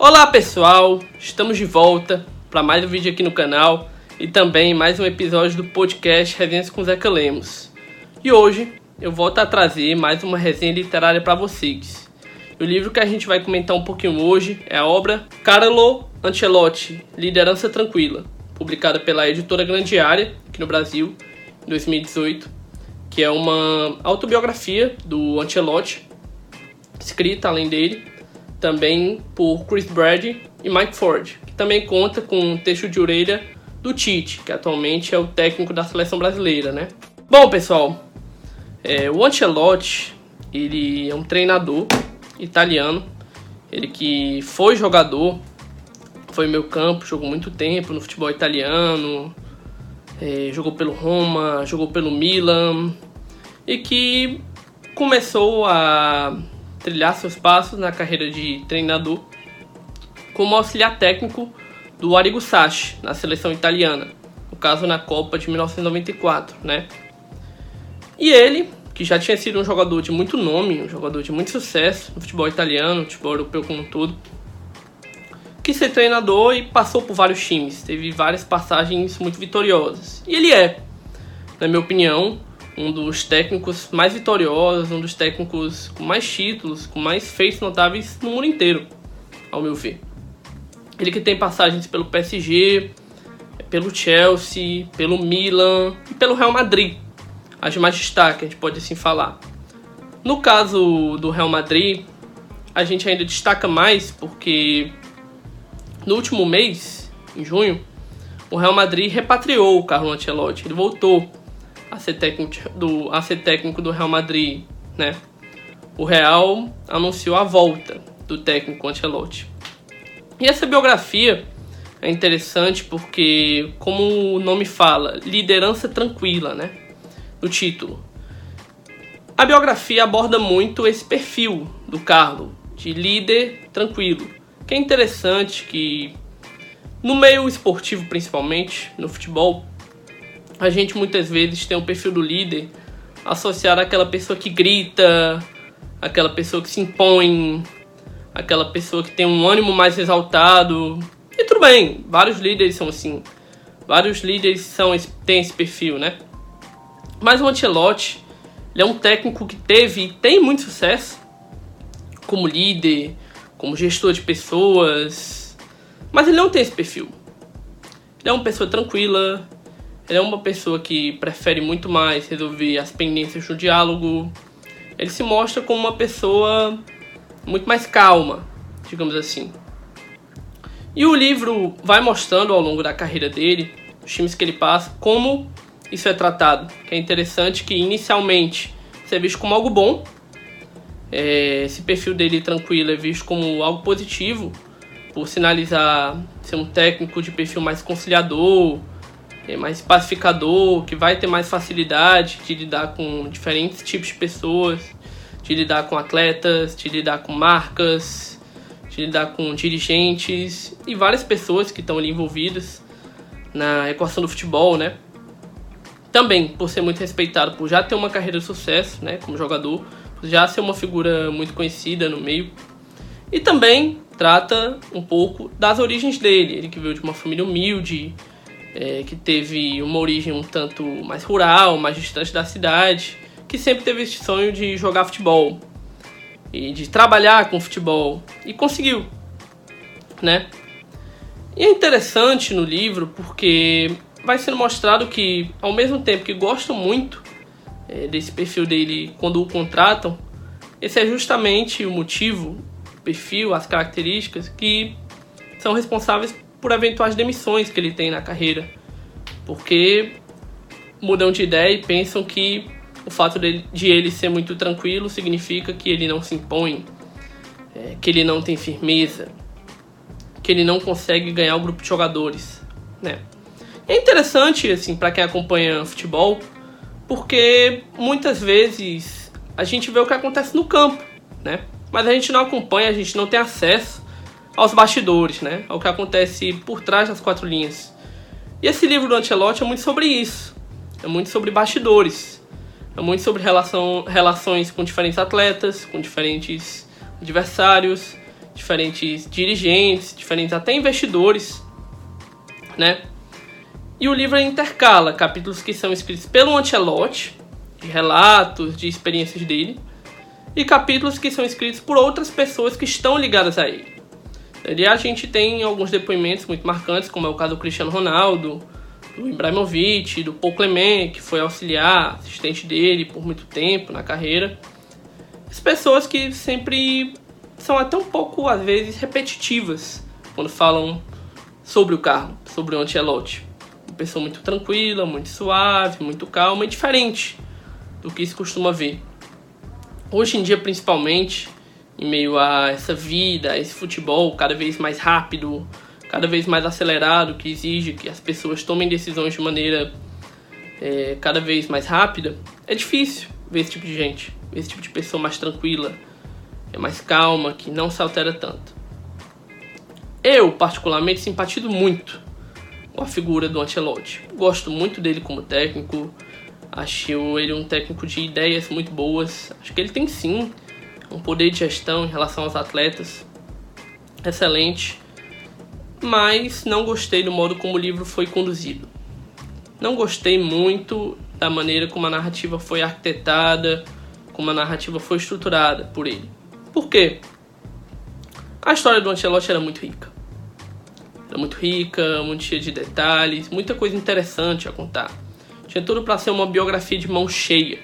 Olá pessoal, estamos de volta para mais um vídeo aqui no canal e também mais um episódio do podcast Resenhas com Zeca Lemos. E hoje eu volto a trazer mais uma resenha literária para vocês. O livro que a gente vai comentar um pouquinho hoje é a obra Carlo Ancelotti, Liderança Tranquila, publicada pela editora Grandiária, aqui no Brasil, em 2018, que é uma autobiografia do Ancelotti, escrita além dele, também por Chris Brady e Mike Ford, que também conta com um texto de orelha do Tite, que atualmente é o técnico da seleção brasileira, né? Bom, pessoal, é, o Ancelotti, ele é um treinador italiano, ele que foi jogador, foi meu campo, jogou muito tempo no futebol italiano, é, jogou pelo Roma, jogou pelo Milan, e que começou a trilhar seus passos na carreira de treinador como auxiliar técnico do Arrigo Sacchi na seleção italiana, no caso na Copa de 1994, né? E ele, que já tinha sido um jogador de muito nome, um jogador de muito sucesso no futebol italiano, no futebol europeu como um todo, quis ser treinador e passou por vários times, teve várias passagens muito vitoriosas. E ele é, na minha opinião, um dos técnicos mais vitoriosos, um dos técnicos com mais títulos, com mais feitos notáveis no mundo inteiro, ao meu ver. Ele que tem passagens pelo PSG, pelo Chelsea, pelo Milan e pelo Real Madrid. As mais destaque, a gente pode assim falar. No caso do Real Madrid, a gente ainda destaca mais porque no último mês, em junho, o Real Madrid repatriou o Carlo Ancelotti. Ele voltou ser técnico do, a ser técnico do Real Madrid, né? O Real anunciou a volta do técnico Ancelotti. E essa biografia é interessante porque, como o nome fala, liderança tranquila, né? No título. A biografia aborda muito esse perfil do Carlo, de líder tranquilo. Que é interessante que, no meio esportivo principalmente, no futebol, a gente muitas vezes tem o perfil do líder associado àquela pessoa que grita, aquela pessoa que se impõe, aquela pessoa que tem um ânimo mais exaltado. E tudo bem, vários líderes são assim. Vários líderes são têm esse perfil, né? Mas o Ancelotti, ele é um técnico que teve e tem muito sucesso como líder, como gestor de pessoas, mas ele não tem esse perfil. Ele é uma pessoa tranquila, ele é uma pessoa que prefere muito mais resolver as pendências no diálogo. Ele se mostra como uma pessoa muito mais calma, digamos assim. E o livro vai mostrando ao longo da carreira dele, os times que ele passa, como isso é tratado. Que é interessante que inicialmente isso é visto como algo bom. É, esse perfil dele tranquilo é visto como algo positivo, por sinalizar ser um técnico de perfil mais conciliador, é mais pacificador, que vai ter mais facilidade de lidar com diferentes tipos de pessoas, de lidar com atletas, de lidar com marcas, de lidar com dirigentes e várias pessoas que estão ali envolvidas na equação do futebol, né? Também por ser muito respeitado, por já ter uma carreira de sucesso, né, como jogador, já ser uma figura muito conhecida no meio. E também trata um pouco das origens dele, ele que veio de uma família humilde, é, que teve uma origem um tanto mais rural, mais distante da cidade, que sempre teve esse sonho de jogar futebol e de trabalhar com futebol e conseguiu, né? E é interessante no livro porque vai sendo mostrado que, ao mesmo tempo que gostam muito é, desse perfil dele quando o contratam, esse é justamente o motivo, o perfil, as características que são responsáveis por eventuais demissões que ele tem na carreira. Porque mudam de ideia e pensam que o fato de, ele ser muito tranquilo significa que ele não se impõe, é, que ele não tem firmeza, que ele não consegue ganhar o grupo de jogadores, né? É interessante assim para quem acompanha futebol, porque muitas vezes a gente vê o que acontece no campo, né? Mas a gente não acompanha, a gente não tem acesso aos bastidores, né? Ao que acontece por trás das quatro linhas. E esse livro do Ancelotti é muito sobre isso. É muito sobre bastidores. É muito sobre relação, relações com diferentes atletas, com diferentes adversários, diferentes dirigentes, diferentes até investidores, né? E o livro intercala capítulos que são escritos pelo Ancelotti, de relatos, de experiências dele, e capítulos que são escritos por outras pessoas que estão ligadas a ele. Ali a gente tem alguns depoimentos muito marcantes, como é o caso do Cristiano Ronaldo, do Ibrahimovic, do Paul Clement, que foi auxiliar, assistente dele por muito tempo na carreira. As pessoas que sempre são até um pouco, às vezes, repetitivas quando falam sobre o carro, sobre o Ancelotti. Uma pessoa muito tranquila, muito suave, muito calma e diferente do que se costuma ver. Hoje em dia, principalmente, em meio a essa vida, a esse futebol cada vez mais rápido, cada vez mais acelerado, que exige que as pessoas tomem decisões de maneira é, cada vez mais rápida, é difícil ver esse tipo de gente, ver esse tipo de pessoa mais tranquila, é mais calma, que não se altera tanto. Eu, particularmente, simpatizo muito com a figura do Ancelotti. Gosto muito dele como técnico, acho ele um técnico de ideias muito boas. Acho que ele tem sim um poder de gestão em relação aos atletas excelente, mas não gostei do modo como o livro foi conduzido. Não gostei muito da maneira como a narrativa foi arquitetada, como a narrativa foi estruturada por ele. Por quê? A história do Ancelotti era muito rica. Era muito rica, muito cheia de detalhes, muita coisa interessante a contar. Tinha tudo para ser uma biografia de mão cheia.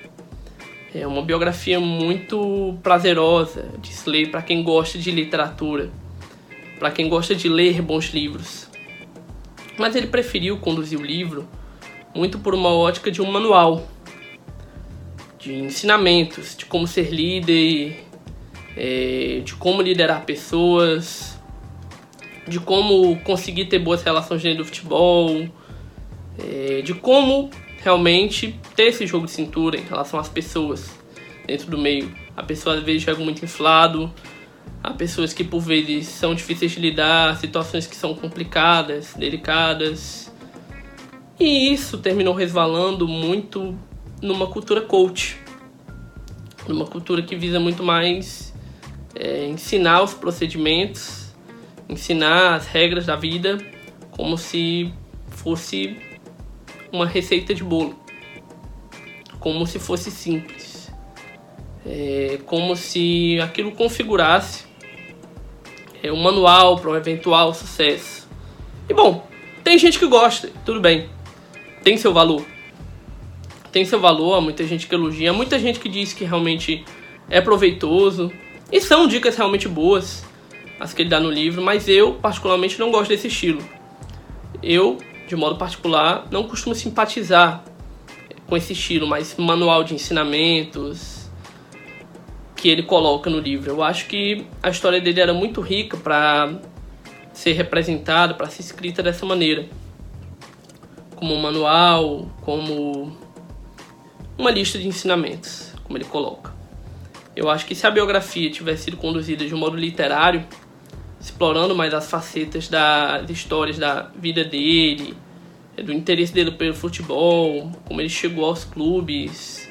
É uma biografia muito prazerosa de se ler para quem gosta de literatura, para quem gosta de ler bons livros. Mas ele preferiu conduzir o livro muito por uma ótica de um manual, de ensinamentos, de como ser líder, é, de como liderar pessoas, de como conseguir ter boas relações dentro do futebol, é, de como realmente ter esse jogo de cintura em relação às pessoas dentro do meio. A pessoa às vezes joga muito inflado, há pessoas que por vezes são difíceis de lidar, situações que são complicadas, delicadas. E isso terminou resvalando muito numa cultura coach, numa cultura que visa muito mais é, ensinar os procedimentos, ensinar as regras da vida como se fosse uma receita de bolo, como se fosse simples, é, como se aquilo configurasse é, um manual para um eventual sucesso. E bom, tem gente que gosta, tudo bem, tem seu valor. Tem seu valor, há muita gente que elogia, muita gente que diz que realmente é proveitoso. E são dicas realmente boas as que ele dá no livro, mas eu particularmente não gosto desse estilo. Eu de modo particular, não costumo simpatizar com esse estilo mais manual de ensinamentos que ele coloca no livro. Eu acho que a história dele era muito rica para ser representada, para ser escrita dessa maneira. Como um manual, como uma lista de ensinamentos, como ele coloca. Eu acho que se a biografia tivesse sido conduzida de um modo literário, explorando mais as facetas das histórias da vida dele, do interesse dele pelo futebol, como ele chegou aos clubes,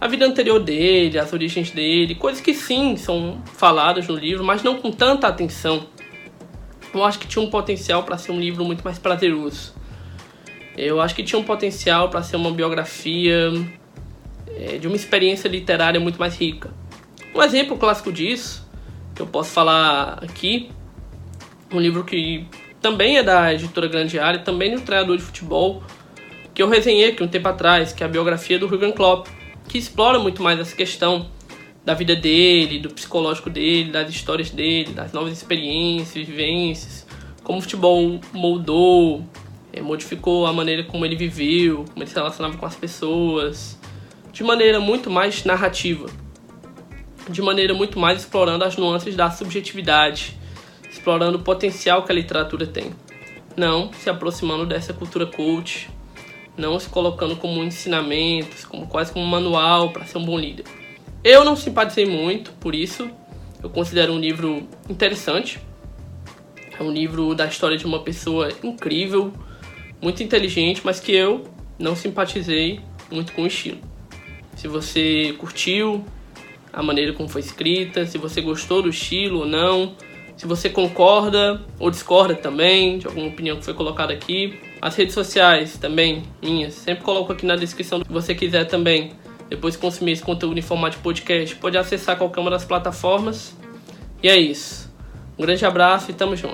a vida anterior dele, as origens dele, coisas que sim são faladas no livro, mas não com tanta atenção. Eu acho que tinha um potencial para ser um livro muito mais prazeroso. Eu acho que tinha um potencial para ser uma biografia é, de uma experiência literária muito mais rica. Um exemplo clássico disso, que eu posso falar aqui, um livro que também é da editora Grande Área, também de um treinador de futebol, que eu resenhei aqui um tempo atrás, que é a biografia do Jurgen Klopp, que explora muito mais essa questão da vida dele, do psicológico dele, das histórias dele, das novas experiências, vivências, como o futebol moldou, é, modificou a maneira como ele viveu, como ele se relacionava com as pessoas, de maneira muito mais narrativa, de maneira muito mais explorando as nuances da subjetividade explorando o potencial que a literatura tem. Não se aproximando dessa cultura coach, não se colocando como ensinamentos, como quase como um manual para ser um bom líder. Eu não simpatizei muito, por isso eu considero um livro interessante. É um livro da história de uma pessoa incrível, muito inteligente, mas que eu não simpatizei muito com o estilo. Se você curtiu a maneira como foi escrita, se você gostou do estilo ou não, se você concorda ou discorda também de alguma opinião que foi colocada aqui. As redes sociais também, minhas, sempre coloco aqui na descrição se você quiser também. Depois consumir esse conteúdo em formato de podcast, pode acessar qualquer uma das plataformas. E é isso. Um grande abraço e tamo junto.